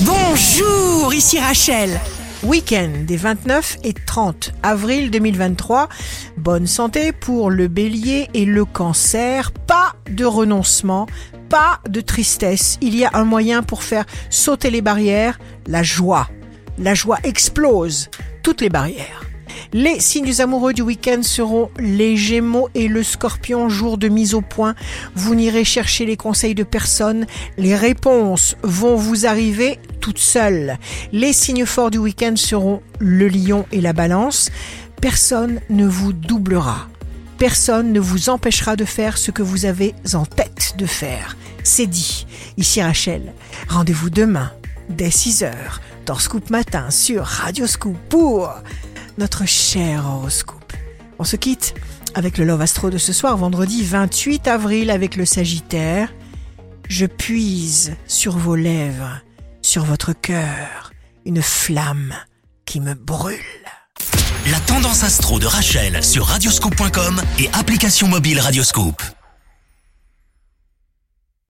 Bonjour, ici Rachel. Week-end des 29 et 30 avril 2023. Bonne santé pour le bélier et le cancer. Pas de renoncement, pas de tristesse. Il y a un moyen pour faire sauter les barrières, la joie. La joie explose toutes les barrières. Les signes amoureux du week-end seront les Gémeaux et le Scorpion, jour de mise au point. Vous n'irez chercher les conseils de personne. Les réponses vont vous arriver toutes seules. Les signes forts du week-end seront le Lion et la Balance. Personne ne vous doublera. Personne ne vous empêchera de faire ce que vous avez en tête de faire. C'est dit. Ici Rachel. Rendez-vous demain dès 6h dans Scoop Matin sur Radio Scoop pour notre cher horoscope. On se quitte avec le Love Astro de ce soir, vendredi 28 avril avec le Sagittaire. Je puise sur vos lèvres, sur votre cœur, une flamme qui me brûle. La tendance astro de Rachel sur radioscope.com et application mobile Radioscope.